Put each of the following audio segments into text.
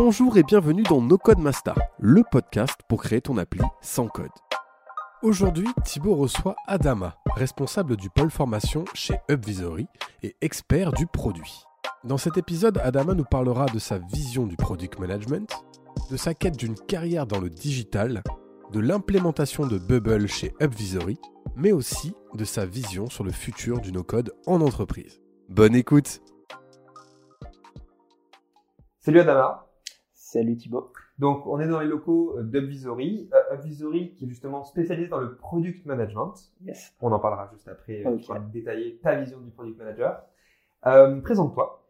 Bonjour et bienvenue dans No Code Master, le podcast pour créer ton appli sans code. Aujourd'hui, Thibaut reçoit Adama, responsable du pôle formation chez Upvisory et expert du produit. Dans cet épisode, Adama nous parlera de sa vision du product management, de sa quête d'une carrière dans le digital, de l'implémentation de Bubble chez Upvisory, mais aussi de sa vision sur le futur du no-code en entreprise. Bonne écoute Salut Adama Salut Thibaut. Donc, on est dans les locaux d'Upvisory. Euh, Upvisory qui est justement spécialisé dans le product management. Yes. On en parlera juste après. Ok. Tu vas détailler ta vision du product manager. Euh, Présente-toi.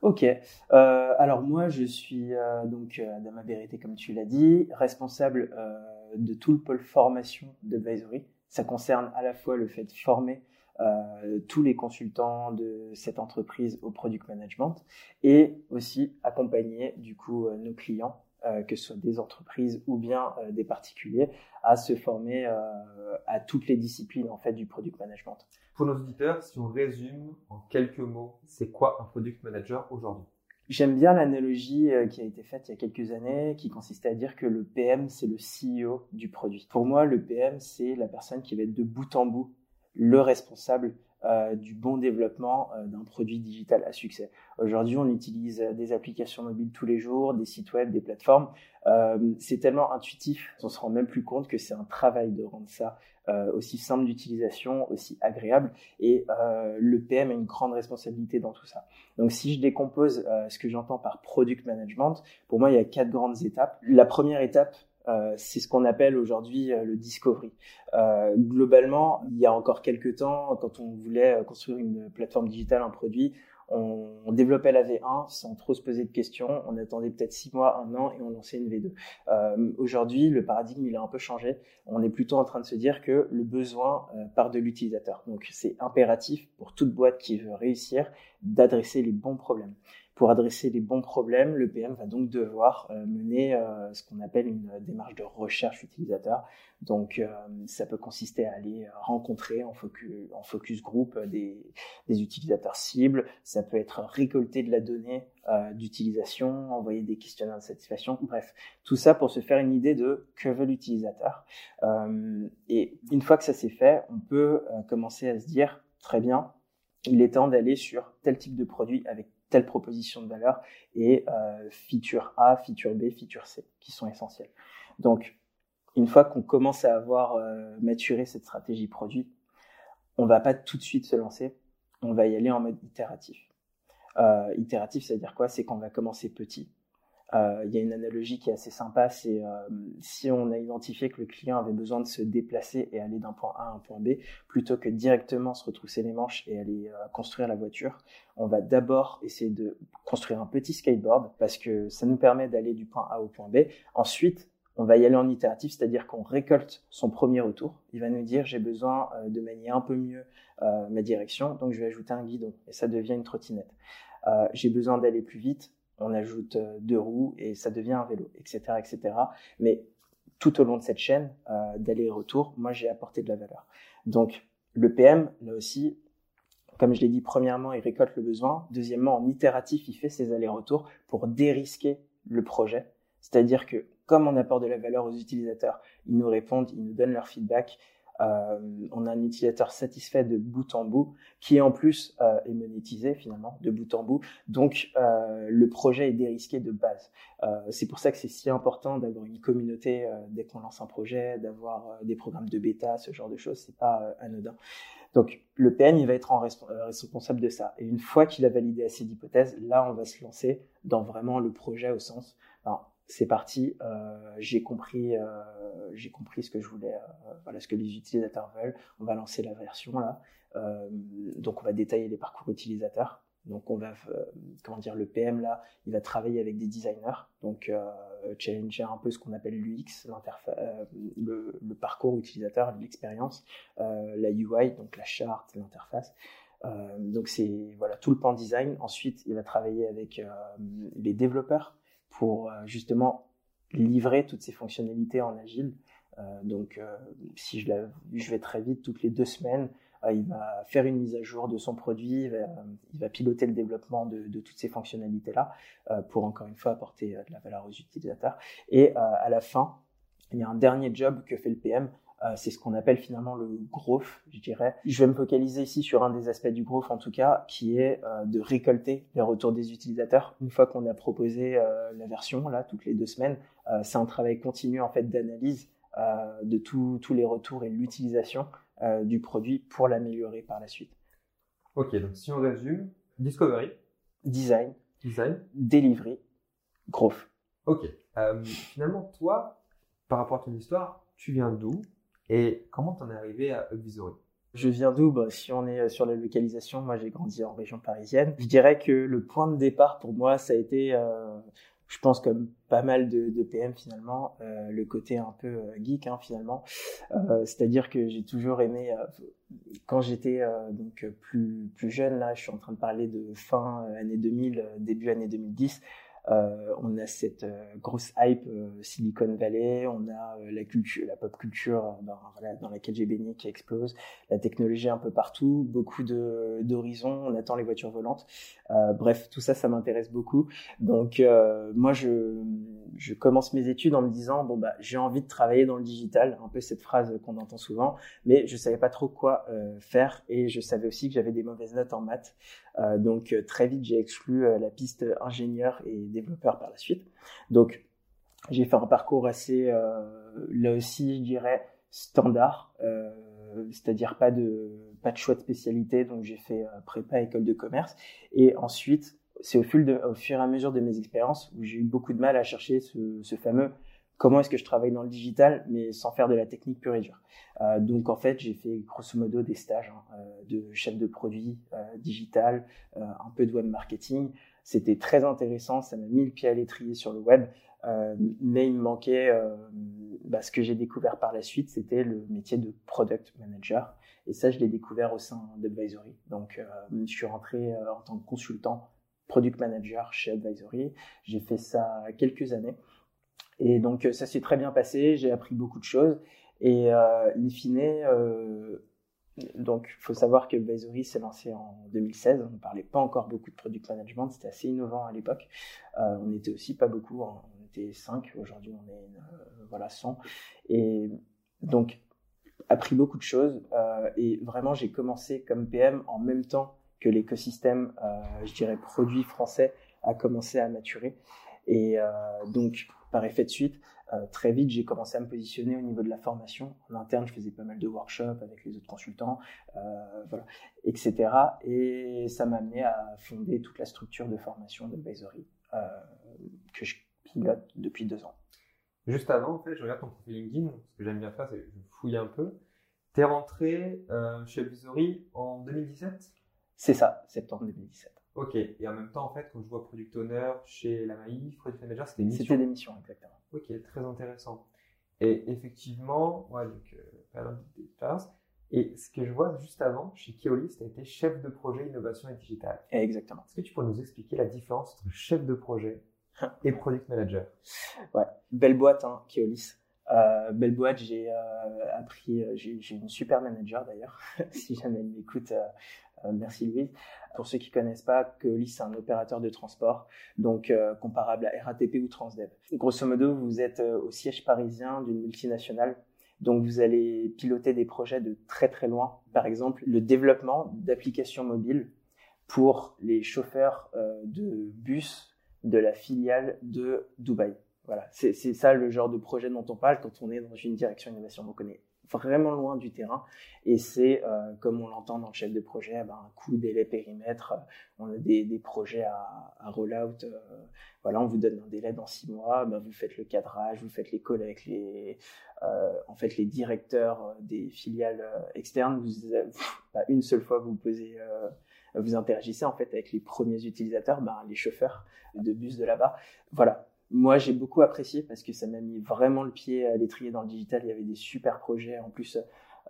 Ok. Euh, alors moi, je suis euh, donc euh, Adama Berete, comme tu l'as dit, responsable euh, de tout le pôle formation d'Advisory. Ça concerne à la fois le fait de former euh, tous les consultants de cette entreprise au product management et aussi accompagner du coup euh, nos clients, euh, que ce soit des entreprises ou bien euh, des particuliers, à se former euh, à toutes les disciplines en fait du product management. Pour nos auditeurs, si on résume en quelques mots, c'est quoi un product manager aujourd'hui? J'aime bien l'analogie qui a été faite il y a quelques années, qui consistait à dire que le PM, c'est le CEO du produit. Pour moi, le PM, c'est la personne qui va être de bout en bout le responsable euh, du bon développement euh, d'un produit digital à succès. Aujourd'hui, on utilise euh, des applications mobiles tous les jours, des sites web, des plateformes. Euh, c'est tellement intuitif, on se rend même plus compte que c'est un travail de rendre ça euh, aussi simple d'utilisation, aussi agréable. Et euh, le PM a une grande responsabilité dans tout ça. Donc, si je décompose ce que j'entends par product management, pour moi, il y a quatre grandes étapes. La première étape, euh, c'est ce qu'on appelle aujourd'hui euh, le discovery. Euh, globalement, il y a encore quelques temps, quand on voulait euh, construire une plateforme digitale, un produit, on, on développait la V1 sans trop se poser de questions. On attendait peut-être six mois, un an et on lançait une V2. Euh, aujourd'hui, le paradigme il a un peu changé. On est plutôt en train de se dire que le besoin part de l'utilisateur. Donc c'est impératif pour toute boîte qui veut réussir d'adresser les bons problèmes. Pour adresser les bons problèmes, le PM va donc devoir euh, mener euh, ce qu'on appelle une démarche de recherche utilisateur. Donc, euh, ça peut consister à aller rencontrer en focus, en group euh, des, utilisateurs cibles. Ça peut être récolter de la donnée euh, d'utilisation, envoyer des questionnaires de satisfaction. Bref, tout ça pour se faire une idée de que veut l'utilisateur. Euh, et une fois que ça s'est fait, on peut euh, commencer à se dire très bien, il est temps d'aller sur tel type de produit avec telle proposition de valeur et euh, feature A, feature B, feature C qui sont essentielles. Donc, une fois qu'on commence à avoir euh, maturé cette stratégie produit, on va pas tout de suite se lancer, on va y aller en mode itératif. Euh, itératif, ça veut dire quoi? C'est qu'on va commencer petit. Euh, Il y a une analogie qui est assez sympa, c'est euh, si on a identifié que le client avait besoin de se déplacer et aller d'un point A à un point B, plutôt que directement se retrousser les manches et aller euh, construire la voiture, on va d'abord essayer de construire un petit skateboard parce que ça nous permet d'aller du point A au point B. Ensuite, on va y aller en itératif, c'est-à-dire qu'on récolte son premier retour. Il va nous dire j'ai besoin de manier un peu mieux ma direction, donc je vais ajouter un guidon et ça devient une trottinette. J'ai besoin d'aller plus vite, on ajoute euh, deux roues et ça devient un vélo, etc., etc. Mais tout au long de cette chaîne euh, d'aller-retour, moi j'ai apporté de la valeur. Donc le PM, là aussi, comme je l'ai dit, premièrement, il récolte le besoin. Deuxièmement, en itératif, il fait ses allers-retours pour dérisquer le projet. C'est-à-dire que comme on apporte de la valeur aux utilisateurs, ils nous répondent, ils nous donnent leur feedback. Euh, on a un utilisateur satisfait de bout en bout, qui en plus euh, est monétisé finalement de bout en bout. Donc euh, le projet est dérisqué de base. Euh, c'est pour ça que c'est si important d'avoir une communauté euh, dès qu'on lance un projet, d'avoir euh, des programmes de bêta, ce genre de choses. C'est pas anodin. Donc le PM il va être en resp- responsable de ça. Et une fois qu'il a validé assez d'hypothèses, là on va se lancer dans vraiment le projet au sens. C'est parti, euh, j'ai compris, euh, j'ai compris ce que je voulais, euh, ce que les utilisateurs veulent. On va lancer la version là. Donc on va détailler les parcours utilisateurs. Donc on va, comment dire, le PM là, il va travailler avec des designers, donc challenger un peu ce qu'on appelle l'UX, le, le parcours utilisateur, l'expérience, la UI, donc la charte, l'interface. Donc c'est voilà tout le pan design. Ensuite, il va travailler avec les développeurs pour euh, justement livrer toutes ces fonctionnalités en agile. Euh, donc, euh, si je, vais très vite, toutes les deux semaines, il va faire une mise à jour de son produit, il va, piloter le développement de, toutes ces fonctionnalités-là pour encore une fois apporter de la valeur aux utilisateurs. Et à la fin, il y a un dernier job que fait le PM, c'est ce qu'on appelle finalement le growth, je dirais. Je vais me focaliser ici sur un des aspects du growth, en tout cas, qui est de récolter les retours des utilisateurs. Une fois qu'on a proposé la version, là, toutes les deux semaines, c'est un travail continu, en fait, d'analyse de tous les retours et l'utilisation du produit pour l'améliorer par la suite. Ok, donc si on résume, discovery, design, design, delivery, growth. Ok. finalement, toi, par rapport à ton histoire, tu viens d'où? Et comment t'en es arrivé à Upvisory? Je viens d'où? Bah, Si on est sur la localisation, moi j'ai grandi en région parisienne. Je dirais que le point de départ pour moi, ça a été, euh, je pense comme pas mal de, PM finalement, euh, le côté un peu euh, geek hein, finalement. Euh, C'est-à-dire que j'ai toujours aimé, euh, quand j'étais euh, donc plus plus jeune là, je suis en train de parler de fin année 2000, début année 2010. Euh, on a cette euh, grosse hype euh, Silicon Valley, on a la culture, la pop culture ben, dans laquelle j'ai baigné qui explose, la technologie un peu partout, beaucoup de d'horizons, on attend les voitures volantes. bref, tout ça, ça m'intéresse beaucoup. Donc moi, je je commence mes études en me disant bon bah j'ai envie de travailler dans le digital, un peu cette phrase qu'on entend souvent, mais je savais pas trop quoi euh, faire et je savais aussi que j'avais des mauvaises notes en maths. Euh, donc euh, très vite j'ai exclu la piste ingénieur et développeur par la suite. Donc j'ai fait un parcours assez là aussi je dirais standard, c'est-à-dire pas de pas de choix de spécialité. Donc j'ai fait prépa école de commerce et ensuite c'est au, fur et à mesure de mes expériences où j'ai eu beaucoup de mal à chercher ce, fameux comment est-ce que je travaille dans le digital, mais sans faire de la technique pure et dure. Euh, donc en fait, j'ai fait grosso modo des stages hein, euh, de chef de produit euh, digital, un peu de web marketing. C'était très intéressant, ça m'a mis le pied à l'étrier sur le web, mais il me manquait bah, ce que j'ai découvert par la suite, c'était le métier de product manager. Et ça, je l'ai découvert au sein d'Advisory. Donc, je suis rentré en tant que consultant product manager chez Advisory. J'ai fait ça quelques années. Et donc, ça s'est très bien passé. J'ai appris beaucoup de choses. Et euh, in fine, euh, donc, il faut savoir que Advisory s'est lancé en 2016. On ne parlait pas encore beaucoup de product management. C'était assez innovant à l'époque. Euh, on était aussi pas beaucoup. On était 5. Aujourd'hui, on est euh, voilà 100. Et donc, appris beaucoup de choses. Euh, et vraiment, j'ai commencé comme PM en même temps que l'écosystème, je dirais, produit français a commencé à maturer. Et donc, par effet de suite, euh, très vite, j'ai commencé à me positionner au niveau de la formation. En interne, je faisais pas mal de workshops avec les autres consultants, voilà, etc. Et ça m'a amené à fonder toute la structure de formation d'advisory que je pilote depuis deux ans. Juste avant, en fait, je regarde ton profil LinkedIn. Ce que j'aime bien faire, c'est que je fouille un peu. Tu es rentré chez Advisory en 2017 c'est ça, septembre 2017. Ok, et en même temps, en fait, quand je vois Product Owner chez la Maïf, Product Manager, c'était des missions. C'était des missions, exactement. Ok, très intéressant. Et effectivement, ouais, donc, euh, Et ce que je vois juste avant, chez Keolis, tu as été chef de projet innovation et digital. Exactement. Est-ce que tu pourrais nous expliquer la différence entre chef de projet et product manager? Ouais, belle boîte, hein, Keolis. Euh, belle boîte, j'ai euh, appris, euh, j'ai une super manager d'ailleurs, si jamais elle m'écoute, merci Louise. Pour ceux qui connaissent pas, Keolis c'est un opérateur de transport, donc euh, comparable à RATP ou Transdev. Grosso modo, vous êtes euh, au siège parisien d'une multinationale, donc vous allez piloter des projets de très très loin. Par exemple, le développement d'applications mobiles pour les chauffeurs de bus de la filiale de Dubaï. Voilà, c'est ça le genre de projet dont on parle quand on est dans une direction innovation. Donc on vraiment loin du terrain. Et c'est, euh, comme on l'entend dans le chef de projet, eh ben, un coût, délai, périmètre. Euh, on a des, projets à, à roll-out. Euh, voilà, on vous donne un délai dans six mois. Ben, vous faites le cadrage, vous faites les calls avec les, en fait, les directeurs des filiales externes. Vous, bah, une seule fois, vous posez vous interagissez en fait avec les premiers utilisateurs, ben, les chauffeurs de bus de là-bas. Voilà, moi, j'ai beaucoup apprécié parce que ça m'a mis vraiment le pied à l'étrier dans le digital. Il y avait des super projets. En plus,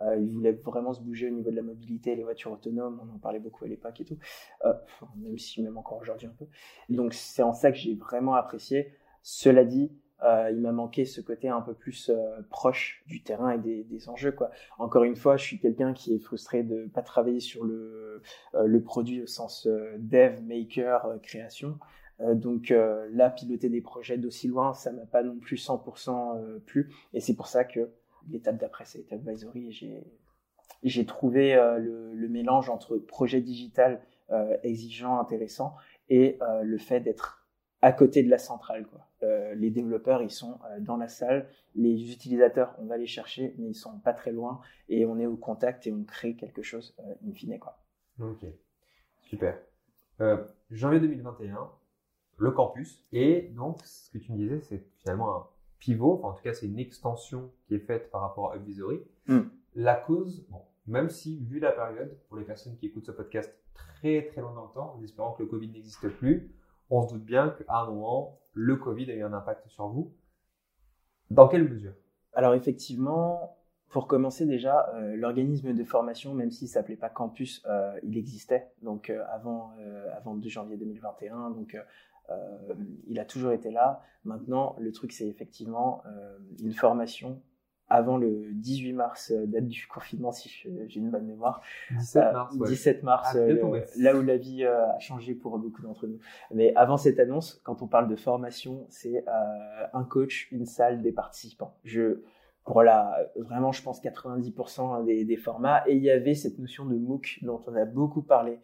euh, ils voulaient vraiment se bouger au niveau de la mobilité, les voitures autonomes. On en parlait beaucoup à l'époque et tout. Euh, même si, même encore aujourd'hui un peu. Donc, c'est en ça que j'ai vraiment apprécié. Cela dit, Euh, il m'a manqué ce côté un peu plus euh, proche du terrain et des, enjeux. Quoi. Encore une fois, je suis quelqu'un qui est frustré de pas travailler sur le, euh, le produit au sens dev, maker, création. Donc là, piloter des projets d'aussi loin, ça m'a pas non plus 100% plu. Et c'est pour ça que l'étape d'après, c'est advisory. J'ai j'ai trouvé le, mélange entre projet digital exigeant, intéressant, et le fait d'être à côté de la centrale. Euh, les développeurs, ils sont euh, dans la salle. Les utilisateurs, on va les chercher, mais ils sont pas très loin. Et on est au contact et on crée quelque chose euh, in fine. Quoi. Ok, super. janvier 2021, le campus. Et donc, ce que tu me disais, c'est finalement un pivot. Enfin, en tout cas, c'est une extension qui est faite par rapport à Upvisory. Hmm. La cause, bon, même si, vu la période, pour les personnes qui écoutent ce podcast très très loin dans le temps, en espérant que le Covid n'existe plus, on se doute bien qu'à un moment, le Covid a eu un impact sur vous. Dans quelle mesure? Alors effectivement, pour commencer déjà, euh, l'organisme de formation, même s'il s'appelait pas campus, euh, il existait. Donc euh, avant avant 2 janvier 2021, donc il a toujours été là. Maintenant, le truc c'est effectivement une formation avant le 18 mars, euh, date du confinement, si j'ai une bonne mémoire. 17 euh, mars. 17 mars, ah, euh, là où la vie a changé pour beaucoup d'entre nous. Mais avant cette annonce, quand on parle de formation, c'est un coach, une salle, des participants. Je, voilà, vraiment, je pense 90% des, des, formats. Et il y avait cette notion de MOOC dont on a beaucoup parlé.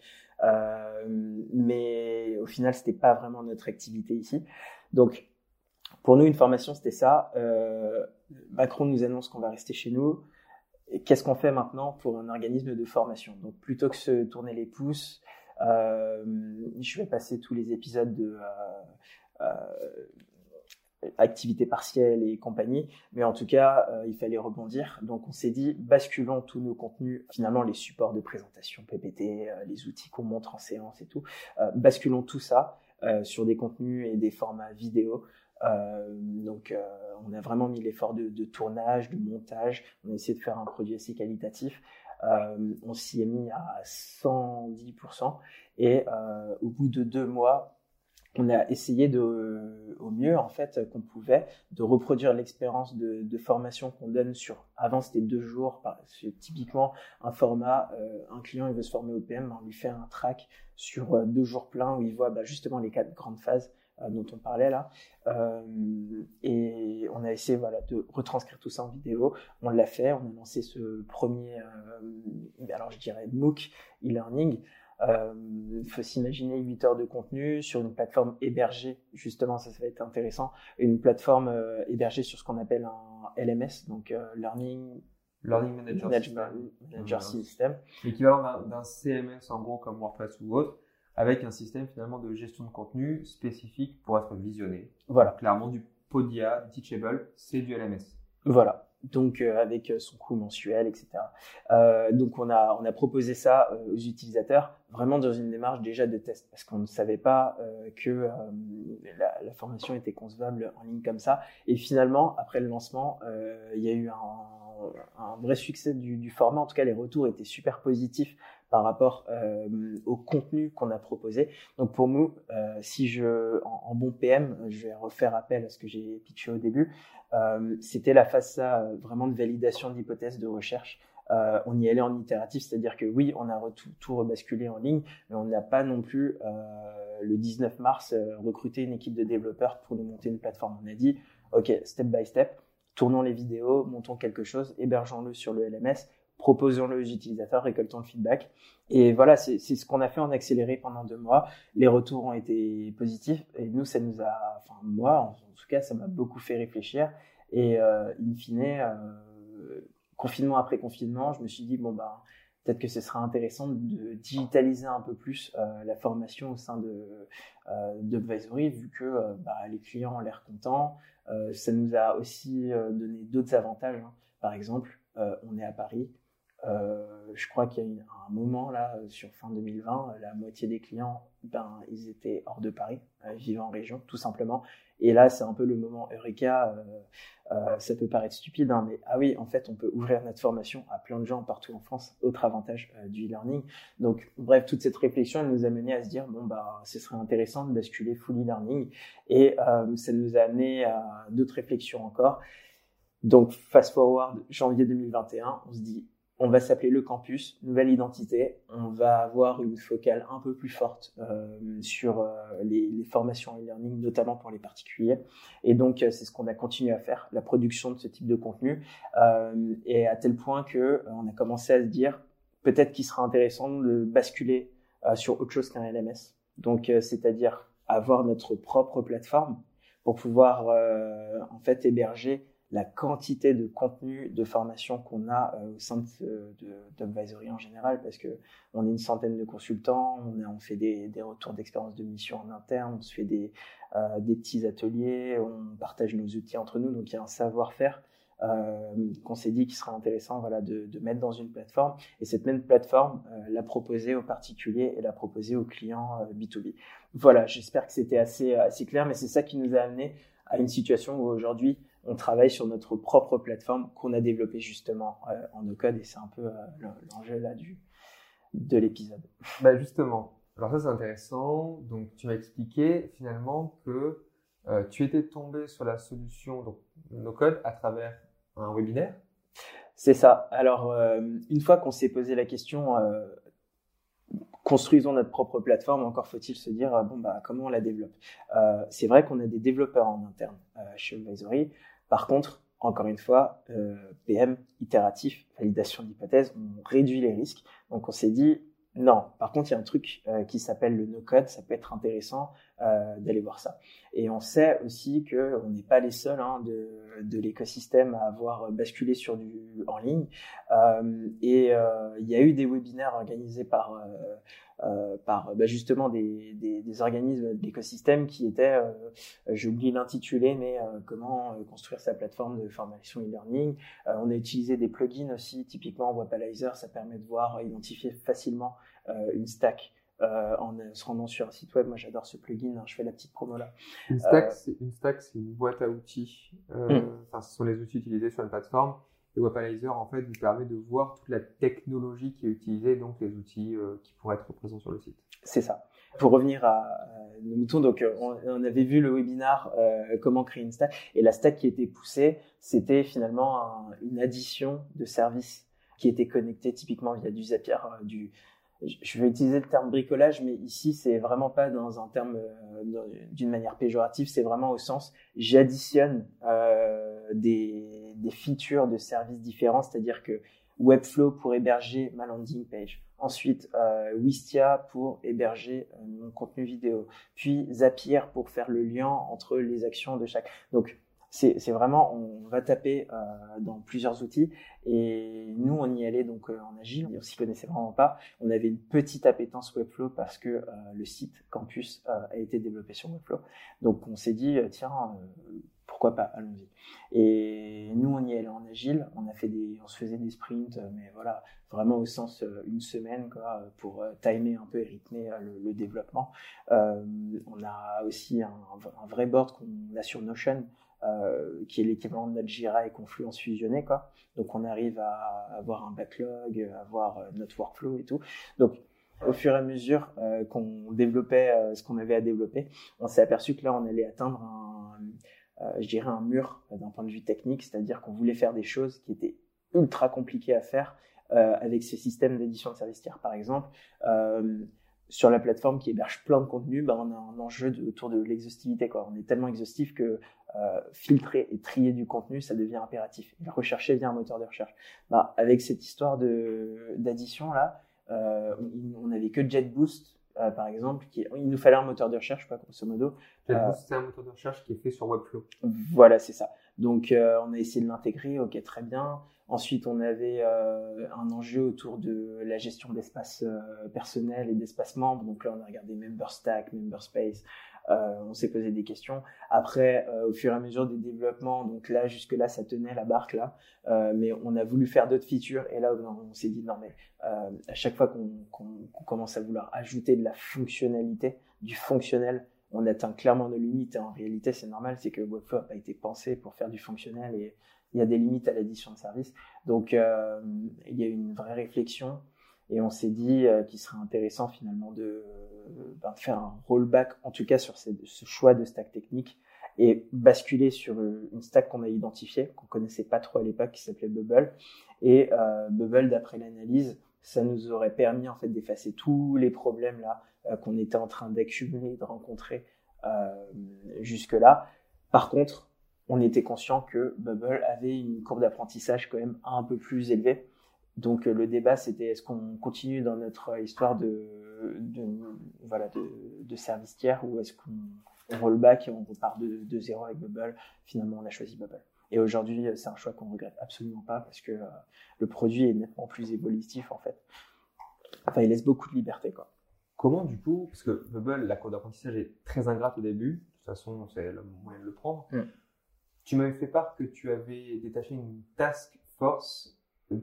Mais au final, c'était pas vraiment notre activité ici. Donc, pour nous, une formation, c'était ça. Euh, Macron nous annonce qu'on va rester chez nous. Qu'est-ce qu'on fait maintenant pour un organisme de formation? Donc, plutôt que se tourner les pouces, euh, je vais passer tous les épisodes de euh, euh activité partielle et compagnie, mais en tout cas, euh, il fallait rebondir. Donc, on s'est dit, basculons tous nos contenus, finalement les supports de présentation, PPT, euh, les outils qu'on montre en séance et tout, basculons tout ça sur des contenus et des formats vidéo euh, donc, euh, on a vraiment mis l'effort de, tournage, de montage. On a essayé de faire un produit assez qualitatif. Euh, on s'y est mis à 110%. Et au bout de deux mois, on a essayé de, au mieux en fait qu'on pouvait de reproduire l'expérience de, de, formation qu'on donne sur avant c'était deux jours typiquement un format un client il veut se former au PM on lui fait un track sur deux jours pleins où il voit bah, justement les quatre grandes phases euh, dont on parlait là. Euh, et on a essayé voilà, de retranscrire tout ça en vidéo. On l'a fait, on a lancé ce premier, euh, alors je dirais MOOC e-learning. Il faut s'imaginer 8 heures de contenu sur une plateforme hébergée, justement, ça, ça va être intéressant, une plateforme hébergée sur ce qu'on appelle un LMS, donc Learning Learning Manager, Manager System. L'équivalent d'un CMS en gros comme WordPress ou autre avec un système finalement de gestion de contenu spécifique pour être visionné. Voilà. Clairement du Podia, du Teachable, c'est du LMS. Voilà. Donc euh, avec euh, son coût mensuel, etc. Euh, donc on a on a proposé ça euh, aux utilisateurs vraiment dans une démarche déjà de test parce qu'on ne savait pas que la, la, formation était concevable en ligne comme ça. Et finalement après le lancement, il y a eu un, un vrai succès du, du, format. En tout cas les retours étaient super positifs par rapport euh, au contenu qu'on a proposé. Donc pour nous, euh, si je, en, bon PM, je vais refaire appel à ce que j'ai pitché au début, euh, c'était la phase ça, vraiment de validation d'hypothèses de recherche. On y allait en itératif, c'est-à-dire que oui, on a tout, tout, rebasculé en ligne, mais on n'a pas non plus le 19 mars recruté une équipe de développeurs pour nous monter une plateforme. On a dit, ok, step by step, tournons les vidéos, montons quelque chose, hébergeons-le sur le LMS, proposons-le aux utilisateurs, récoltons le feedback. Et voilà, c'est ce qu'on a fait en accéléré pendant deux mois. Les retours ont été positifs et nous, ça nous a, enfin moi en tout cas, ça m'a beaucoup fait réfléchir. Et euh, in fine, euh, confinement après confinement, je me suis dit bon ben peut-être que ce sera intéressant de digitaliser un peu plus euh, la formation au sein de euh, vu que euh, bah, les clients ont l'air contents. Euh, ça nous a aussi donné d'autres avantages. Hein. Par exemple, on est à Paris, je crois qu'il y a un moment là, sur fin 2020, la moitié des clients, ben, ils étaient hors de Paris, vivant en région, tout simplement. Et là, c'est un peu le moment Eureka. Euh, euh, ça peut paraître stupide, hein, mais ah oui, en fait, on peut ouvrir notre formation à plein de gens partout en France. Autre avantage euh, du e-learning. Donc, bref, toute cette réflexion, elle nous a mené à se dire bon bah, ce serait intéressant de basculer full e-learning. Et ça nous a amené à d'autres réflexions encore. Donc, fast forward janvier 2021, on se dit on va s'appeler le campus, nouvelle identité. On va avoir une focale un peu plus forte euh, sur euh, les, formations e-learning, notamment pour les particuliers. Et donc, euh, c'est ce qu'on a continué à faire, la production de ce type de contenu. et à tel point que on a commencé à se dire peut-être qu'il sera intéressant de basculer sur autre chose qu'un LMS. Donc, c'est-à-dire avoir notre propre plateforme pour pouvoir en fait héberger la quantité de contenu de formation qu'on a euh, au sein de, en général, parce que on est une centaine de consultants, on, fait des, retours d'expérience de mission en interne, on se fait des, euh, des petits ateliers, on partage nos outils entre nous, donc il y a un savoir-faire euh, qu'on s'est dit qu'il serait intéressant voilà, de, de, mettre dans une plateforme, et cette même plateforme, la proposer aux particuliers et la proposer aux clients B2B. Voilà, j'espère que c'était assez, assez clair, mais c'est ça qui nous a amené à une situation où aujourd'hui, on travaille sur notre propre plateforme qu'on a développée justement euh, en no-code et c'est un peu euh, l'enjeu là du, de l'épisode. Bah justement, alors ça c'est intéressant. Donc tu m'as expliqué finalement que euh, tu étais tombé sur la solution donc no-code à travers un webinaire. C'est ça. Alors une fois qu'on s'est posé la question construisons notre propre plateforme, encore faut-il se dire bon bah comment on la développe? Euh, c'est vrai qu'on a des développeurs en interne euh, chez Advisory. Par contre, encore une fois, euh, PM, itératif, validation d'hypothèse, on réduit les risques. Donc on s'est dit, non, par contre, il y a un truc euh, qui s'appelle le no-code, ça peut être intéressant euh, d'aller voir ça. Et on sait aussi qu'on n'est pas les seuls hein, de, de l'écosystème à avoir basculé sur du en ligne. Euh, et euh, il y a eu des webinaires organisés par par bah, justement des, des, organismes de l'écosystème qui étaient, euh, j'oublie l'intitulé, mais comment construire sa plateforme de formation e-learning. on a utilisé des plugins aussi, typiquement Wapalizer, ça permet de voir, identifier facilement une stack en se rendant sur un site web. Moi, j'adore ce plugin. Hein, je fais la petite promo là. Une stack, c'est une stack, c'est une boîte à outils. Hmm. Enfin, ce sont les outils utilisés sur la plateforme. Et Wapalizer, en fait, vous permet de voir toute la technologie qui est utilisée, donc les outils euh, qui pourraient être présents sur le site. C'est ça. Pour revenir à, nos moutons, donc euh, on, avait vu le webinar euh, comment créer une stack, et la stack qui était poussée, c'était finalement une addition de services qui étaient connectés typiquement via du Zapier, du je vais utiliser le terme bricolage, mais ici, c'est vraiment pas dans un terme d'une manière péjorative, c'est vraiment au sens j'additionne des, des features de services différents, c'est-à-dire que Webflow pour héberger ma landing page. Ensuite, euh, Wistia pour héberger euh, mon contenu vidéo. Puis Zapier pour faire le lien entre les actions de chaque. C'est vraiment, on va taper euh, dans plusieurs outils. Et nous, on y allait donc en agile, on s'y connaissait vraiment pas. On avait une petite appétence Webflow parce que le site campus a été développé sur Webflow. Donc, on s'est dit, tiens, pourquoi pas, allons-y. Et nous, on y allait en agile, on a fait des, on se faisait des sprints, mais voilà, vraiment au sens euh, une semaine, quoi, pour euh, timer un peu et rythmer euh, le, développement. on a aussi un, vrai board qu'on a sur Notion, qui est l'équivalent de notre Jira et Confluence fusionné, quoi. Donc, on arrive à avoir un backlog, avoir notre workflow et tout. Donc, au fur et à mesure qu'on développait ce qu'on avait à développer, on s'est aperçu que là, on allait atteindre un, euh, je dirais, un mur euh, d'un point de vue technique, c'est-à-dire qu'on voulait faire des choses qui étaient ultra compliquées à faire euh, avec ces systèmes d'édition de services tiers, par exemple. Sur la plateforme qui héberge plein de contenus, ben, on a un enjeu autour de l'exhaustivité. Quoi. On est tellement exhaustif que filtrer et trier du contenu, ça devient impératif. Et rechercher via un moteur de recherche. Ben, avec cette histoire d'addition là, on n'avait que JetBoost euh, par exemple, qui, il nous fallait un moteur de recherche, quoi, grosso modo. Euh, c'est un moteur de recherche qui est fait sur Webflow. Voilà, c'est ça. Donc, euh, on a essayé de l'intégrer, ok, très bien. Ensuite, on avait un enjeu autour de la gestion d'espace personnel et d'espace membre. Donc là, on a regardé MemberStack, MemberSpace. on s'est posé des questions. Après, au fur et à mesure des développements, donc là, jusque-là, ça tenait la barque là, mais on a voulu faire d'autres features et là, on s'est dit non mais à chaque fois qu'on commence à vouloir ajouter de la fonctionnalité, du fonctionnel, on atteint clairement nos limites. en réalité, c'est normal, c'est que Webflow n'a pas été pensé pour faire du fonctionnel et il y a des limites à l'addition de services. Donc, euh, il y a eu une vraie réflexion et on s'est dit euh, qu'il serait intéressant finalement de, ben, faire un rollback, en tout cas sur ce choix de stack technique et basculer sur une stack qu'on a identifiée, qu'on connaissait pas trop à l'époque, qui s'appelait Bubble. Et euh, Bubble, d'après l'analyse, ça nous aurait permis en fait d'effacer tous les problèmes là euh, qu'on était en train d'accumuler, de rencontrer euh, jusque-là. Par contre, on était conscient que Bubble avait une courbe d'apprentissage quand même un peu plus élevée. Donc euh, le débat c'était est-ce qu'on continue dans notre histoire de, voilà de, service tiers ou est-ce qu'on roll back et on repart de, de zéro avec Bubble? Finalement on a choisi Bubble. Et aujourd'hui c'est un choix qu'on regrette absolument pas parce que le produit est nettement plus évolutif en fait. Enfin il laisse beaucoup de liberté quoi. Comment du coup, parce que Bubble, la courbe d'apprentissage est très ingrate au début, de toute façon c'est le moyen de le prendre. Mm. Tu m'avais fait part que tu avais détaché une task force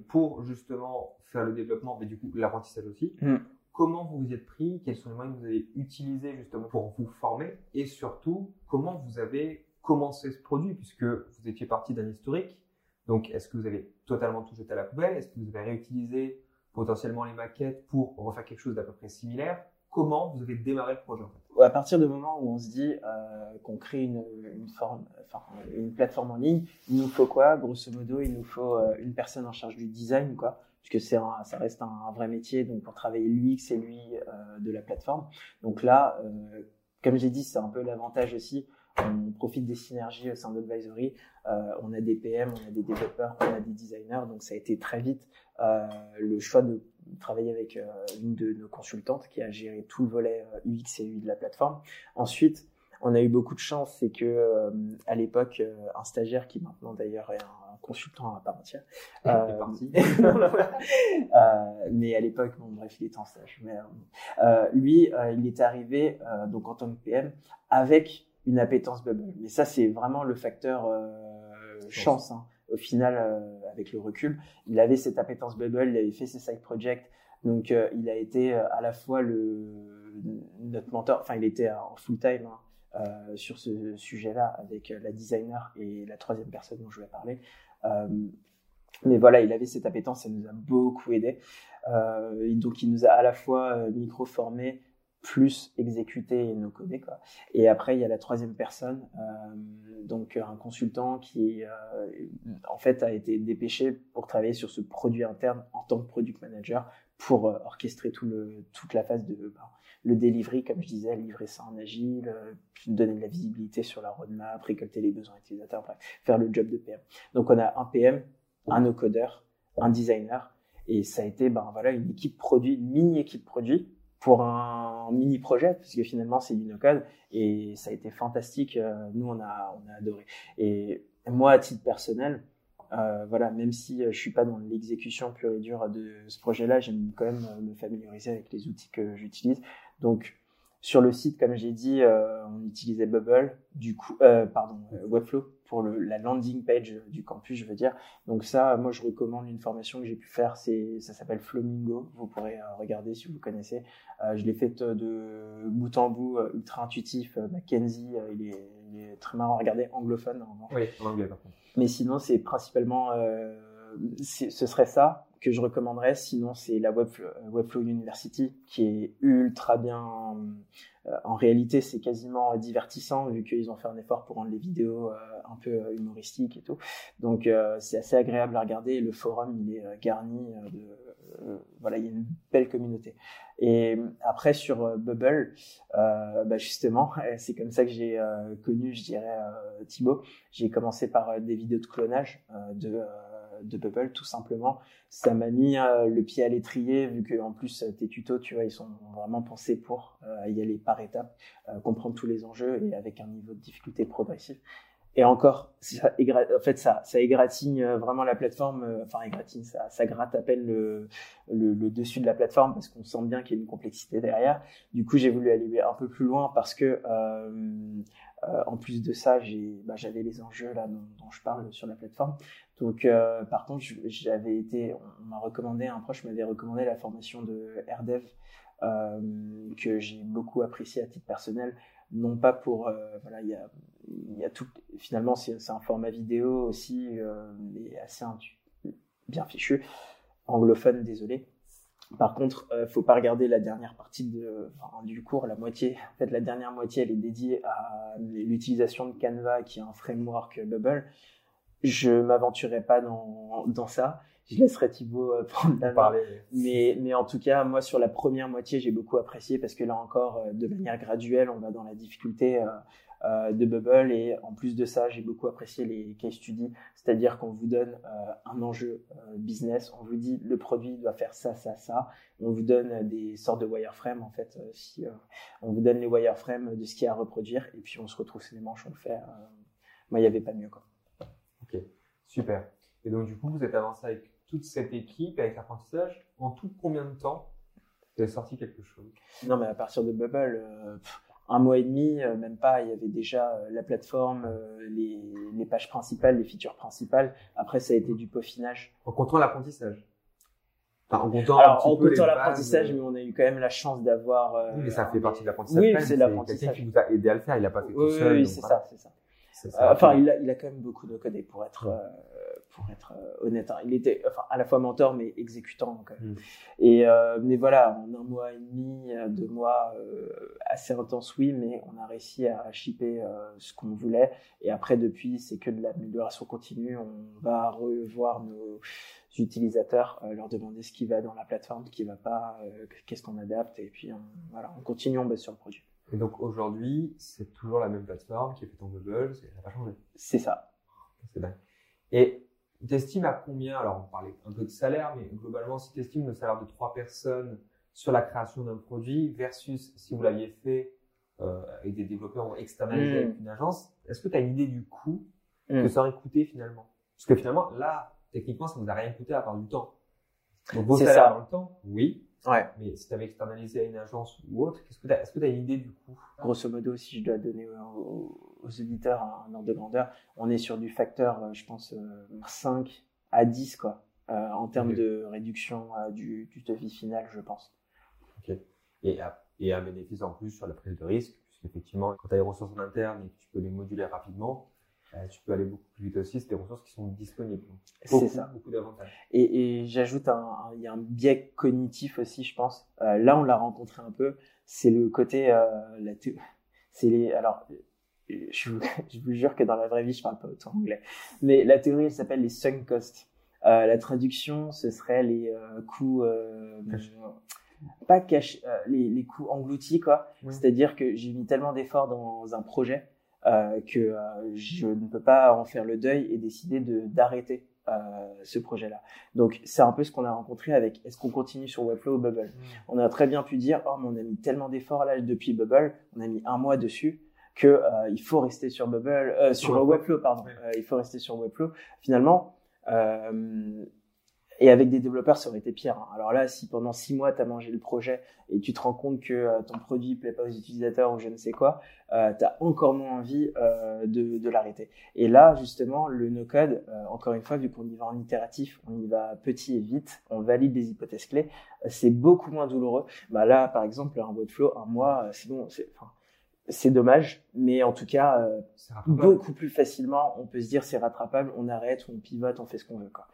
pour justement faire le développement, mais du coup l'apprentissage aussi. Mm. Comment vous vous êtes pris? Quels sont les moyens que vous avez utilisés justement pour vous former? Et surtout, comment vous avez commencé ce produit? Puisque vous étiez parti d'un historique. Donc, est-ce que vous avez totalement tout jeté à la poubelle? Est-ce que vous avez réutilisé potentiellement les maquettes pour refaire quelque chose d'à peu près similaire? Comment vous avez démarré le projet À partir du moment où on se dit euh, qu'on crée une, forme, enfin, une plateforme en ligne, il nous faut quoi? Grosso modo, il nous faut euh, une personne en charge du design, quoi, puisque c'est ça reste un, vrai métier, donc pour travailler l'UX et lui euh, de la plateforme. Donc là, comme j'ai dit, c'est un peu l'avantage aussi. On profite des synergies au sein d'Advisory. on a des PM, on a des développeurs, on a des designers, donc ça a été très vite le choix de travaillé avec euh, une de nos consultantes qui a géré tout le volet UX euh, et UI de la plateforme. Ensuite, on a eu beaucoup de chance, c'est que euh, à l'époque, un stagiaire qui maintenant d'ailleurs est un consultant à part entière, euh, parti. mais à l'époque, bon, bref, il était en stage. Mais lui, il est arrivé donc en tant que PM avec une appétence bubble. Mais ça, c'est vraiment le facteur chance. Hein au final, euh, avec le recul, il avait cette appétence bubble, il avait fait ses side projects, donc euh, il a été euh, à la fois le notre mentor, enfin il était en full time hein, sur ce sujet-là avec la designer et la troisième personne dont je vais parler. mais voilà, il avait cette appétence, ça nous a beaucoup aidé. donc il nous a à la fois micro-formé, plus exécuter et no coder quoi. Et après il y a la troisième personne, euh, donc un consultant qui euh, en fait a été dépêché pour travailler sur ce produit interne en tant que product manager pour euh, orchestrer tout le toute la phase de bah, le delivery comme je disais, livrer ça en agile, donner de la visibilité sur la roadmap, récolter les besoins utilisateurs, faire le job de PM. Donc on a un PM, un no coder, un designer et ça a été ben voilà une équipe produit, une mini équipe produit pour un mini projet puisque finalement c'est du no code et ça a été fantastique euh, nous on a on a adoré. Et moi à titre personnel euh, voilà même si euh, je suis pas dans l'exécution pure et dure de ce projet là j'aime quand même me familiariser avec les outils que j'utilise. Donc sur le site, comme j'ai dit, euh, on utilisait Bubble, du coup, euh, pardon, euh, Webflow pour le, la landing page du campus, je veux dire. Donc ça, moi, je recommande une formation que j'ai pu faire. C'est, ça s'appelle Flamingo. Vous pourrez regarder si vous connaissez. je l'ai faite de bout en bout, ultra intuitif. Mackenzie, il est, il, est, très marrant à regarder, anglophone. Oui, en anglais par contre. Mais sinon, c'est principalement, ce serait ça que je recommanderais. Sinon, c'est la Webflow, euh, Webflow, University qui est ultra bien. Euh, en réalité, c'est quasiment divertissant vu qu'ils ont fait un effort pour rendre les vidéos euh, un peu humoristiques et tout. Donc, c'est assez agréable à regarder. Le forum, il est garni de. voilà, il y a une belle communauté. Et après, sur Bubble, bah justement, c'est comme ça que j'ai connu, je dirais, Thibaut. J'ai commencé par des vidéos de clonage de de Bubble tout simplement. Ça m'a mis euh, le pied à l'étrier vu que en plus tes tutos, tu vois, ils sont vraiment pensés pour euh, y aller par étapes, euh, comprendre tous les enjeux et avec un niveau de difficulté progressif. Et encore, ça en fait, ça, ça égratigne vraiment la plateforme. Enfin, égratigne, ça, gratte à peine le, dessus de la plateforme parce qu'on sent bien qu'il y a une complexité derrière. Du coup, j'ai voulu aller un peu plus loin parce que euh, euh, en plus de ça, bah, j'avais les enjeux là dont, je parle sur la plateforme. Donc, euh, par contre, j'avais été, on m'a recommandé, un proche m'avait recommandé la formation de RDev euh, que j'ai beaucoup apprécié à titre personnel. Non pas pour, euh, voilà, il y a, y a tout. Finalement, c'est, un format vidéo aussi, euh, et assez bien fichu, anglophone, désolé. Par contre, euh, faut pas regarder la dernière partie de, enfin, du cours, la moitié. En fait, la dernière moitié, elle est dédiée à l'utilisation de Canva, qui est un framework Bubble. Je m'aventurerai pas dans, dans ça. Je laisserai Thibaut euh, prendre la main. Mais, mais en tout cas, moi, sur la première moitié, j'ai beaucoup apprécié parce que là encore, euh, de manière graduelle, on va dans la difficulté. Euh, de Bubble. Et en plus de ça j'ai beaucoup apprécié les case studies. C'est-à-dire qu'on vous donne un enjeu business. On vous dit le produit doit faire ça ça ça. On vous donne des sortes de wireframes en fait si on vous donne les wireframes de ce qu'il y a à reproduire. Et puis on se retrouve sur les manches on le fait moi il n'y avait pas mieux quoi. Ok. Super. Et donc du coup vous êtes avancé avec toute cette équipe avec l'apprentissage en tout combien de temps vous avez sorti quelque chose? Non mais à partir de Bubble un mois et demi, euh, même pas, il y avait déjà euh, la plateforme, euh, les, les, pages principales, les features principales. Après, ça a été du peaufinage. En comptant l'apprentissage enfin, En comptant, Alors, en comptant l'apprentissage, mais on a eu quand même la chance d'avoir... oui, mais ça fait partie de l'apprentissage. Oui, c'est l'apprentissage. quelqu'un qui vous a aidé à le faire, il n'a pas fait oui, tout seul. Oui, c'est ça, c'est ça. ça. enfin, il a, il a quand même beaucoup de codé pour être pour être euh, honnête. Hein. Il était enfin, à la fois mentor mais exécutant. Donc, mm. Et euh, mais voilà, en un mois et demi, euh, deux mois, assez intense oui, mais on a réussi à shipper ce qu'on voulait. Et après depuis, c'est que de l'amélioration continue. On va revoir nos utilisateurs, leur demander ce qui va dans la plateforme, ce qui va pas, qu'est-ce qu'on adapte, et puis on, voilà, on continue, on bosse sur le produit. Et donc aujourd'hui, c'est toujours la même plateforme qui est faite en Bubble, ça n'a pas changé. C'est ça. C'est dingue. Et T'estimes à combien Alors, on parlait un peu de salaire, mais globalement, si tu estimes le salaire de trois personnes sur la création d'un produit versus si vous l'aviez fait euh, avec des développeurs externalisés mmh. avec une agence, est-ce que tu as une idée du coût que mmh. ça aurait coûté finalement? Parce que finalement, là, techniquement, ça ne vous a rien coûté à part du temps. Donc, vos salaires dans le temps, oui. Ouais. Mais si tu avais externalisé à une agence ou autre, est-ce que tu as, que as une idée du coût? Grosso modo, si je dois donner aux, auditeurs un ordre de grandeur, on est sur du facteur, euh, je pense, 5 euh, à 10 quoi, euh, en termes de réduction du, du devis final, je pense. Ok. Et, et un bénéfice en plus sur la prise de risque, puisqu'effectivement, quand tu as les ressources en interne et que tu peux les moduler rapidement, euh, tu peux aller beaucoup plus vite aussi. C'est des ressources qui sont disponibles. C'est ça. Beaucoup d'avantages. Et, et j'ajoute un, il y a un biais cognitif aussi, je pense. Euh, là, on l'a rencontré un peu. C'est le côté, euh, la c'est les, alors, je vous, je vous jure que dans la vraie vie, je parle pas autant anglais. Mais la théorie, elle s'appelle les sunk costs. Euh, la traduction, ce serait les euh, coûts, euh, pas cash, les, les coûts engloutis, quoi. C'est-à-dire que j'ai mis tellement d'efforts dans un projet que je ne peux pas en faire le deuil et décider de d'arrêter ce projet-là. Donc c'est un peu ce qu'on a rencontré avec est-ce qu'on continue sur Webflow ou Bubble? On a très bien pu dire oh mais on a mis tellement d'efforts là depuis Bubble, on a mis un mois dessus que euh, il faut rester sur Bubble, euh, sur Webflow pardon, il faut rester sur Webflow. Finalement, et avec des développeurs, ça aurait été pire. Hein. Alors là, si pendant six mois, tu as mangé le projet et tu te rends compte que euh, ton produit plaît pas aux utilisateurs ou je ne sais quoi, euh, tu as encore moins envie euh, de, de l'arrêter. Et là, justement, le no-code, euh, encore une fois, vu qu'on y va en itératif, on y va petit et vite, on valide des hypothèses clés, euh, c'est beaucoup moins douloureux. Bah là, par exemple, un flow, un mois, c'est bon, c'est... Enfin, c'est dommage, mais en tout cas, beaucoup plus facilement, on peut se dire c'est rattrapable, on arrête, on pivote, on fait ce qu'on veut. Quoi.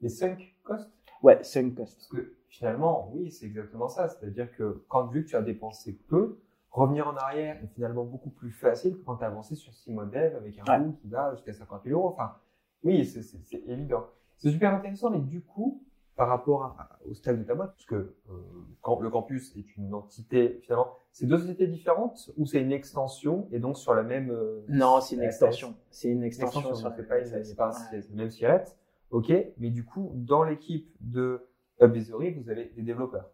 Les sunk costs? Ouais, sunk costs. Parce que finalement, oui, c'est exactement ça. C'est-à-dire que quand vu que tu as dépensé peu, revenir en arrière est finalement beaucoup plus facile que quand tu as avancé sur six modèles avec un coût qui va jusqu'à 50 000 euros. Enfin, oui, c'est évident. C'est super intéressant, mais du coup, par rapport au stade de ta boîte, parce que euh, quand le campus est une entité, finalement, c'est deux sociétés différentes ou c'est une extension et donc sur la même... Euh, non, c'est une extension. C'est une extension. sur la pas, pas même sirette. Ok, mais du coup, dans l'équipe de Advisory, vous avez des développeurs.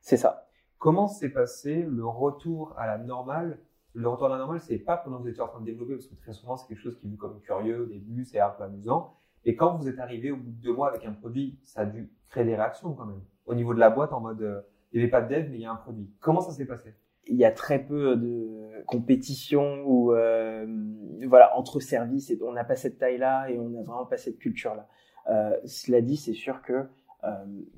C'est ça. Comment s'est passé le retour à la normale? Le retour à la normale, c'est pas pendant que vous étiez en train de développer, parce que très souvent, c'est quelque chose qui est vu comme curieux au début, c'est un peu amusant. Et quand vous êtes arrivé au bout de deux mois avec un produit, ça a dû créer des réactions quand même. Au niveau de la boîte, en mode, euh, il n'y avait pas de dev, mais il y a un produit. Comment ça s'est passé? Il y a très peu de compétition ou euh, voilà entre services on n'a pas cette taille là et on n'a vraiment pas cette culture là. Euh, cela dit, c'est sûr que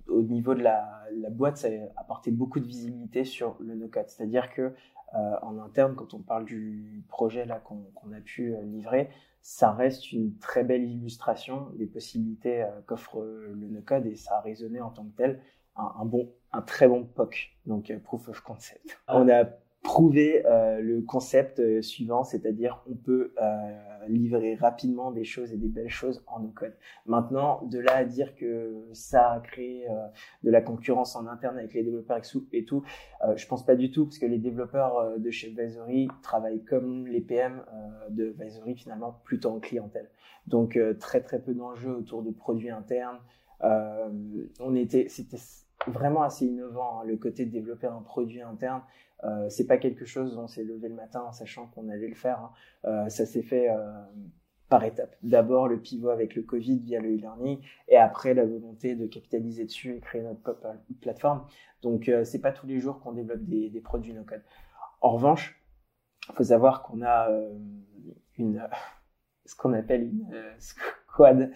au niveau de la, boîte, ça a apporté beaucoup de visibilité sur le no-code. C'est-à-dire que en interne, quand on parle du projet là qu'on a pu livrer, ça reste une très belle illustration des possibilités euh, qu'offre le no-code et ça a résonné en tant que tel un, un bon, un très bon POC, donc proof of concept. Ah. On a prouver euh, le concept euh, suivant, c'est-à-dire on peut euh, livrer rapidement des choses et des belles choses en no-code. Maintenant, de là à dire que ça a créé de la concurrence en interne avec les développeurs et tout, je pense pas du tout, parce que les développeurs de chez Visory travaillent comme les PM de Visory finalement plutôt en clientèle. Donc très très peu d'enjeux autour de produits internes. on était, c'était vraiment assez innovant hein, le côté de développer un produit interne euh, c'est pas quelque chose dont on s'est levé le matin en sachant qu'on allait le faire. Hein. Euh, ça s'est fait euh, par étapes. D'abord le pivot avec le Covid via le e-learning et après la volonté de capitaliser dessus et créer notre plateforme. Donc euh, c'est pas tous les jours qu'on développe des, des produits no code. En revanche, il faut savoir qu'on a une ce qu'on appelle une squad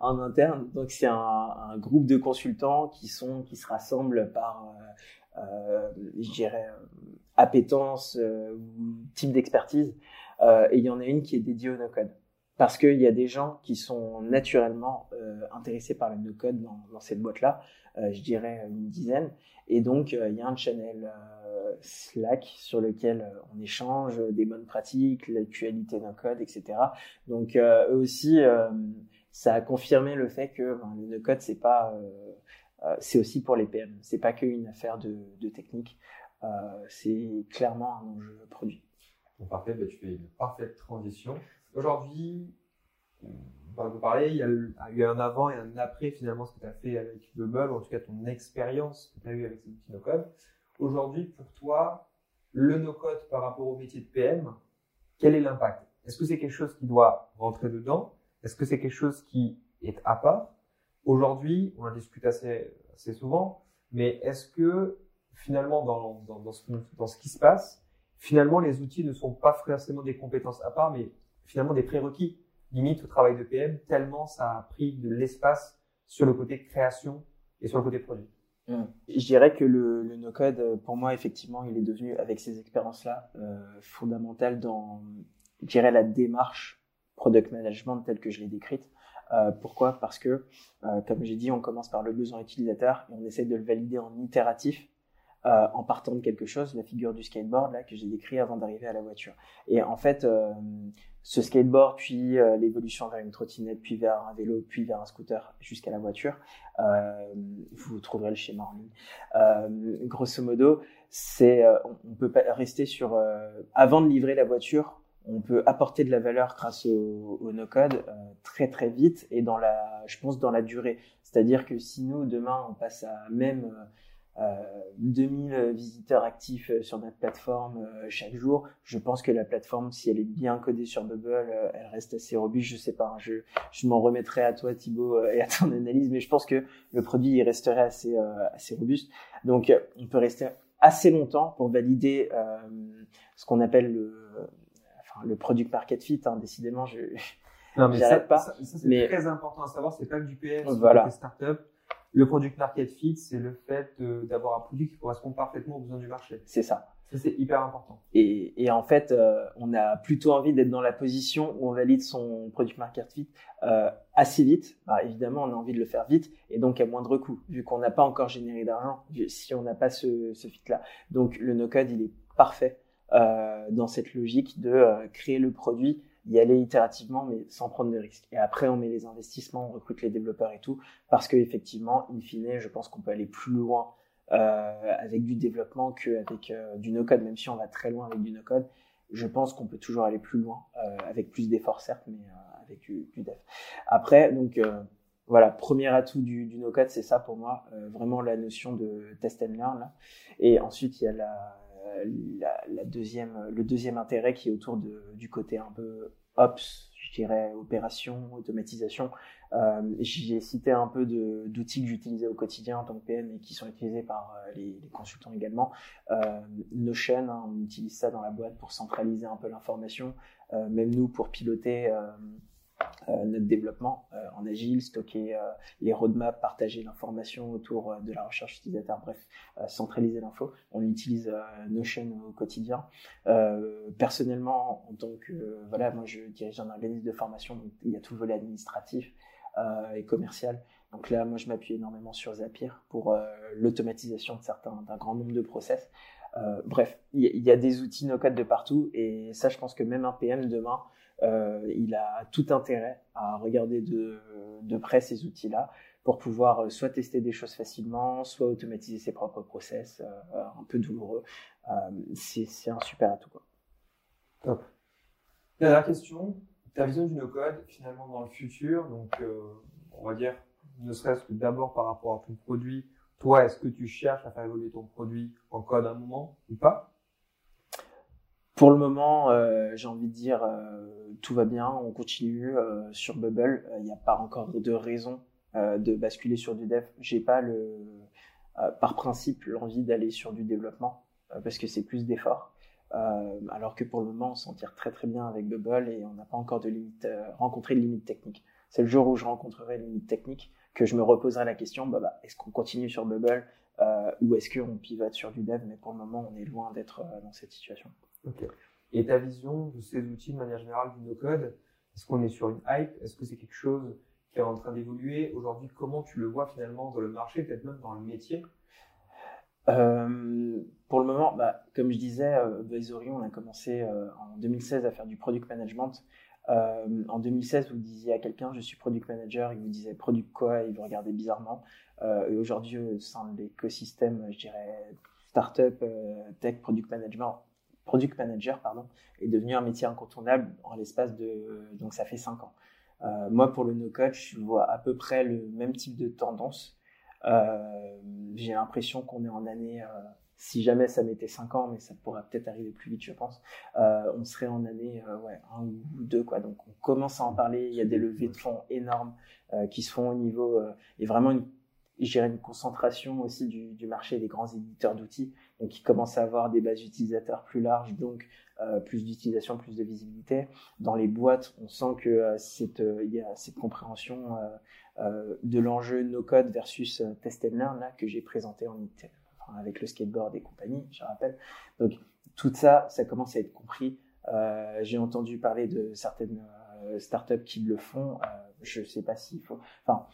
en interne. Donc c'est un, un, groupe de consultants qui sont qui se rassemblent par je dirais, euh, appétence euh, ou type d'expertise. et il y en a une qui est dédiée au no-code parce qu'il y a des gens qui sont naturellement euh, intéressés par le no-code dans, cette boîte-là, euh, je dirais une dizaine. Et donc, euh, il y a un channel Slack sur lequel on échange des bonnes pratiques, l'actualité no-code, etc. Donc, eux aussi, ça a confirmé le fait que ben, le no-code, c'est pas euh, c'est aussi pour les PM. C'est pas qu'une affaire de, technique. Euh, c'est clairement un enjeu produit. Bon, parfait, bah, tu fais une parfaite transition. Aujourd'hui, on va parler, il y a eu un avant et un après finalement ce que tu as fait avec Bubble, en tout cas ton expérience que tu as eu avec ces outils no-code. Aujourd'hui, pour toi, le no-code par rapport au métier de PM, quel est l'impact? Est-ce que c'est quelque chose qui doit rentrer dedans? Est-ce que c'est quelque chose qui est à part? Aujourd'hui, on en discute assez, assez souvent, mais est-ce que finalement, dans, dans, dans, ce, dans ce qui se passe, finalement, les outils ne sont pas forcément des compétences à part, mais finalement des prérequis, limite au travail de PM, tellement ça a pris de l'espace sur le côté création et sur le côté produit. Mmh. Je dirais que le, le no-code, pour moi, effectivement, il est devenu, avec ces expériences-là, euh, fondamental dans, je dirais, la démarche product management telle que je l'ai décrite. Euh, pourquoi? Parce que, euh, comme j'ai dit, on commence par le besoin utilisateur et on essaie de le valider en itératif. Euh, en partant de quelque chose, la figure du skateboard là que j'ai décrit avant d'arriver à la voiture. Et en fait, ce skateboard, puis l'évolution vers une trottinette, puis vers un vélo, puis vers un scooter, jusqu'à la voiture, vous trouverez le schéma en ligne. grosso modo, c'est on, peut pas rester sur avant de livrer la voiture, on peut apporter de la valeur grâce au, au no-code euh, très très vite et dans la, je pense dans la durée. C'est-à-dire que si nous demain on passe à même euh, 2000 visiteurs actifs euh, sur notre plateforme euh, chaque jour, je pense que la plateforme, si elle est bien codée sur Bubble, elle reste assez robuste. Je sais pas, hein, je, je m'en remettrai à toi Thibaut et à ton analyse, mais je pense que le produit il resterait assez assez robuste. Donc on peut rester assez longtemps pour valider ce qu'on appelle le le product market fit, hein, décidément, je ça, pas. Ça, c'est mais... très important à savoir, c'est pas que du PS, voilà. startup. Le product market fit, c'est le fait d'avoir un produit qui correspond parfaitement aux besoins du marché. C'est ça. Ça, c'est hyper important. Et, et en fait, euh, on a plutôt envie d'être dans la position où on valide son product market fit euh, assez vite. Bah, évidemment, on a envie de le faire vite et donc à moindre coût, vu qu'on n'a pas encore généré d'argent, si on n'a pas ce, ce fit-là. Donc, le no-code, il est parfait dans cette logique de euh, créer le produit, y aller itérativement, mais sans prendre de risques. Et après, on met les investissements, on recrute les développeurs et tout, parce que effectivement, in fine, je pense qu'on peut aller plus loin euh, avec du développement qu'avec euh, du no-code, même si on va très loin avec du no-code. Je pense qu'on peut toujours aller plus loin, euh, avec plus d'efforts certes, mais avec du, du, dev. Après, donc voilà, premier atout du, no-code, c'est ça pour moi, vraiment la notion de test and learn. Et ensuite, il y a la, la, deuxième, le deuxième intérêt qui est autour de, du côté un peu ops, je dirais opération, automatisation. Euh, J'ai cité un peu d'outils que j'utilisais au quotidien en tant que PM et qui sont utilisés par euh, les, consultants également. Euh, Notion, hein, on utilise ça dans la boîte pour centraliser un peu l'information. Euh, même nous, pour piloter euh, euh, notre développement euh, en agile, stocker euh, les roadmaps, partager l'information autour de la recherche utilisateur, bref, centraliser l'info. On utilise Notion au quotidien. personnellement, en tant que voilà, moi je dirige un organisme de formation, donc il y a tout le volet administratif et commercial. Donc là, moi je m'appuie énormément sur Zapier pour l'automatisation de certains, d'un grand nombre de process. Euh, bref, il y, y, a des outils no-code de partout et ça, je pense que même un PM demain, euh, il a tout intérêt à regarder de, de près ces outils-là pour pouvoir euh, soit tester des choses facilement, soit automatiser ses propres process, euh, un peu douloureux. c'est un super atout. Quoi. Top. Dernière question, ta vision du no-code finalement dans le futur, donc on va dire ne serait-ce que d'abord par rapport à ton produit, toi, est-ce que tu cherches à faire évoluer ton produit en code à un moment ou pas? Pour le moment, euh, j'ai envie de dire, euh, tout va bien, on continue euh, sur Bubble. Il n'y a pas encore de raison de basculer sur du dev. J'ai pas le, par principe, l'envie d'aller sur du développement parce que c'est plus d'efforts. alors que pour le moment, on s'en tire très très bien avec Bubble et on n'a pas encore de limite, rencontré de limite technique. C'est le jour où je rencontrerai une limite technique que je me reposerai la question, bah, bah, est-ce qu'on continue sur Bubble ou est-ce qu'on pivote sur du dev? Mais pour le moment, on est loin d'être dans cette situation. Ok. Et ta vision de ces outils de manière générale du no-code, est-ce qu'on est sur une hype? Est-ce que c'est quelque chose qui est en train d'évoluer? Aujourd'hui, comment tu le vois finalement dans le marché, peut-être même dans le métier? Euh, pour le moment, bah, comme je disais, euh, Advisory, on a commencé euh, en 2016 à faire du product management. Euh, en 2016, vous disiez à quelqu'un, je suis product manager, il vous disait product quoi, il vous regardait bizarrement. Euh, et aujourd'hui, au sein de l'écosystème, je dirais startup, tech, product management, product manager pardon, est devenu un métier incontournable en l'espace de donc ça fait cinq ans. Euh, moi pour le no code, je vois à peu près le même type de tendance. Euh, j'ai l'impression qu'on est en année, euh, si jamais ça mettait cinq ans, mais ça pourrait peut-être arriver plus vite, je pense. On serait en année ouais un ou deux quoi. Donc on commence à en parler. Il y a des levées de fonds énormes qui se font au niveau et vraiment une gérer une concentration aussi du, du, marché des grands éditeurs d'outils, donc qui commencent à avoir des bases utilisateurs plus larges, donc euh, plus d'utilisation, plus de visibilité. Dans les boîtes, on sent que euh, cette, euh, il y a cette compréhension euh, de l'enjeu no-code versus test and learn là que j'ai présenté en enfin, avec le skateboard et compagnie, je rappelle. Donc tout ça, ça commence à être compris. j'ai entendu parler de certaines startups qui le font. je sais pas s'il faut. Enfin,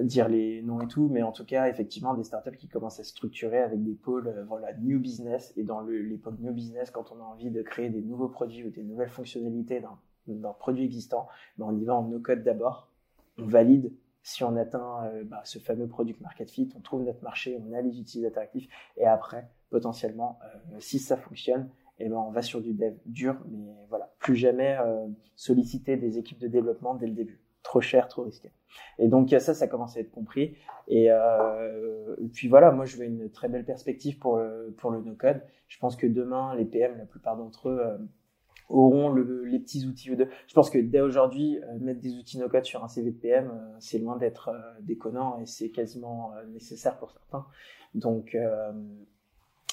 dire les noms et tout, mais en tout cas, effectivement, des startups qui commencent à se structurer avec des pôles, euh, voilà, new business. Et dans le, les pôles new business, quand on a envie de créer des nouveaux produits ou des nouvelles fonctionnalités d'un produit existant, ben on y va en no-code d'abord. On valide si on atteint euh, bah, ce fameux product market fit, on trouve notre marché, on a les utilisateurs actifs, et après, potentiellement, euh, si ça fonctionne, eh ben on va sur du dev dur, mais voilà, plus jamais solliciter des équipes de développement dès le début trop cher, trop risqué. Et donc ça, ça commence à être compris. Et, euh, puis voilà, moi je veux une très belle perspective pour le, pour le no-code. Je pense que demain, les PM, la plupart d'entre eux, euh, auront le, les petits outils. Je pense que dès aujourd'hui, euh, mettre des outils no-code sur un CV de PM, c'est loin d'être déconnant et c'est quasiment nécessaire pour certains. Donc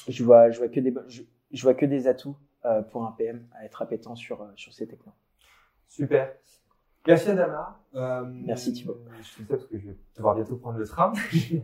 je vois, vois que des, je vois que des atouts pour un PM à être appétent sur sur ces technos. Super. Merci Adama. Euh, Merci Thibaut. Je fais ça parce que je vais devoir bientôt prendre le tram.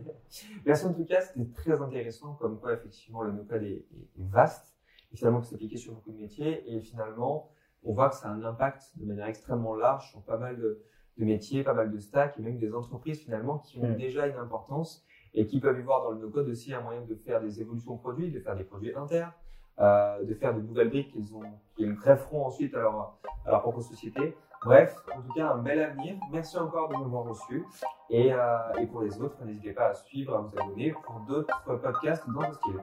Merci en tout cas, c'était très intéressant comme quoi effectivement le no-code est, vaste et finalement peut s'appliquer sur beaucoup de métiers et finalement on voit que ça a un impact de manière extrêmement large sur pas mal de, de métiers, pas mal de stacks et même des entreprises finalement qui ont mm. déjà une importance et qui peuvent y voir dans le no-code aussi un moyen de faire des évolutions de produits, de faire des produits internes, euh, de faire de nouvelles briques qu'ils ont, qui grefferont ensuite à leur, à leur propre société. Bref, en tout cas, un bel avenir. Merci encore de m'avoir reçu. Et, euh, et pour les autres, n'hésitez pas à suivre, à vous abonner pour d'autres podcasts dans ce style.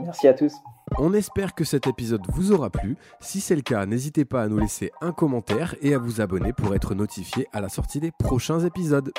Merci à tous. On espère que cet épisode vous aura plu. Si c'est le cas, n'hésitez pas à nous laisser un commentaire et à vous abonner pour être notifié à la sortie des prochains épisodes.